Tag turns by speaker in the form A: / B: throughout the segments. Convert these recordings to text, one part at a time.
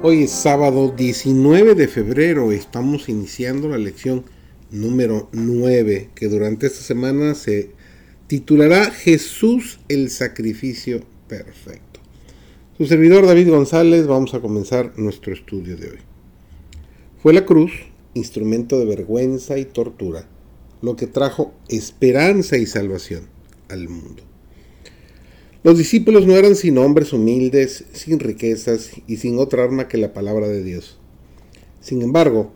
A: Hoy es sábado 19 de febrero, estamos iniciando la lección número 9, que durante esta semana se titulará Jesús el sacrificio perfecto. Su servidor David González, vamos a comenzar nuestro estudio de hoy. Fue la cruz, instrumento de vergüenza y tortura, lo que trajo esperanza y salvación al mundo. Los discípulos no eran sin hombres humildes, sin riquezas y sin otra arma que la palabra de Dios. Sin embargo,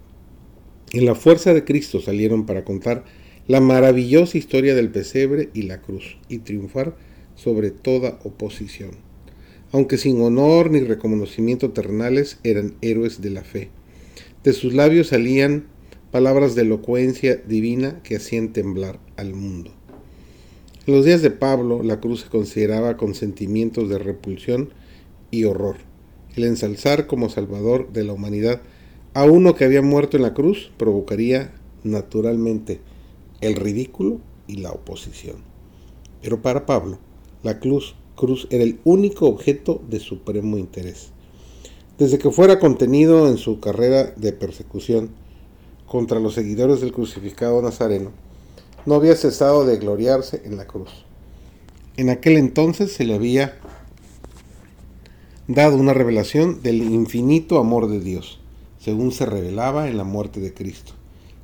A: en la fuerza de Cristo salieron para contar la maravillosa historia del pesebre y la cruz y triunfar sobre toda oposición. Aunque sin honor ni reconocimiento terrenales, eran héroes de la fe. De sus labios salían palabras de elocuencia divina que hacían temblar al mundo. En los días de Pablo, la cruz se consideraba con sentimientos de repulsión y horror. El ensalzar como salvador de la humanidad a uno que había muerto en la cruz provocaría naturalmente el ridículo y la oposición. Pero para Pablo, la cruz, cruz era el único objeto de supremo interés. Desde que fuera contenido en su carrera de persecución contra los seguidores del crucificado nazareno, no había cesado de gloriarse en la cruz. En aquel entonces se le había dado una revelación del infinito amor de Dios, según se revelaba en la muerte de Cristo,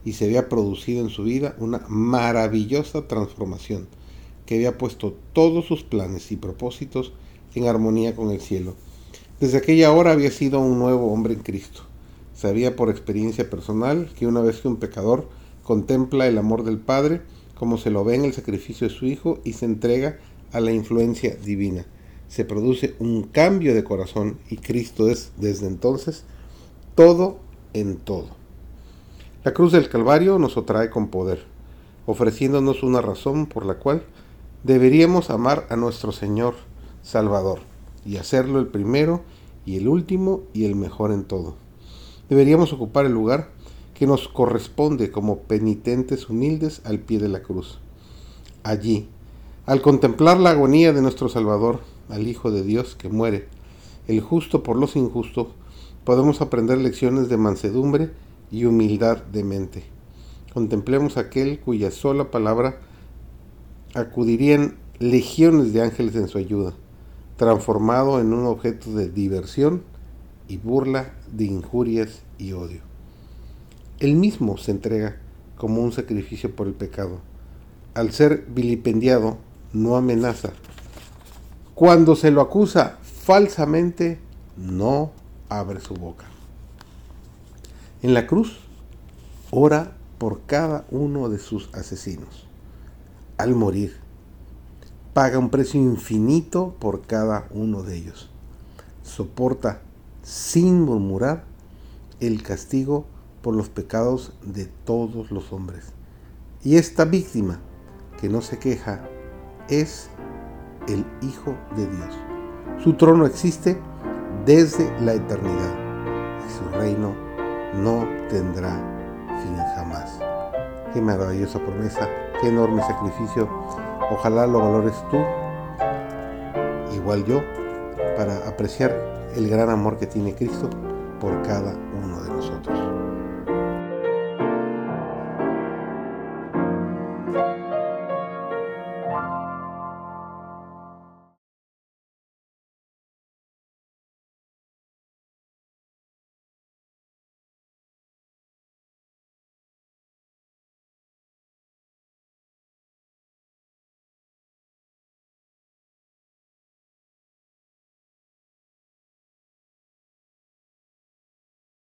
A: y se había producido en su vida una maravillosa transformación que había puesto todos sus planes y propósitos en armonía con el cielo. Desde aquella hora había sido un nuevo hombre en Cristo. Sabía por experiencia personal que una vez que un pecador contempla el amor del Padre como se lo ve en el sacrificio de su Hijo y se entrega a la influencia divina. Se produce un cambio de corazón y Cristo es desde entonces todo en todo. La cruz del Calvario nos atrae con poder, ofreciéndonos una razón por la cual deberíamos amar a nuestro Señor Salvador y hacerlo el primero y el último y el mejor en todo. Deberíamos ocupar el lugar que nos corresponde como penitentes humildes al pie de la cruz. Allí, al contemplar la agonía de nuestro Salvador, al Hijo de Dios que muere, el justo por los injustos, podemos aprender lecciones de mansedumbre y humildad de mente. Contemplemos aquel cuya sola palabra acudirían legiones de ángeles en su ayuda, transformado en un objeto de diversión y burla de injurias y odio. Él mismo se entrega como un sacrificio por el pecado. Al ser vilipendiado, no amenaza. Cuando se lo acusa falsamente, no abre su boca. En la cruz, ora por cada uno de sus asesinos. Al morir, paga un precio infinito por cada uno de ellos. Soporta sin murmurar el castigo por los pecados de todos los hombres. Y esta víctima que no se queja es el Hijo de Dios. Su trono existe desde la eternidad y su reino no tendrá fin jamás. Qué maravillosa promesa, qué enorme sacrificio. Ojalá lo valores tú, igual yo, para apreciar el gran amor que tiene Cristo por cada uno de nosotros. Thank you.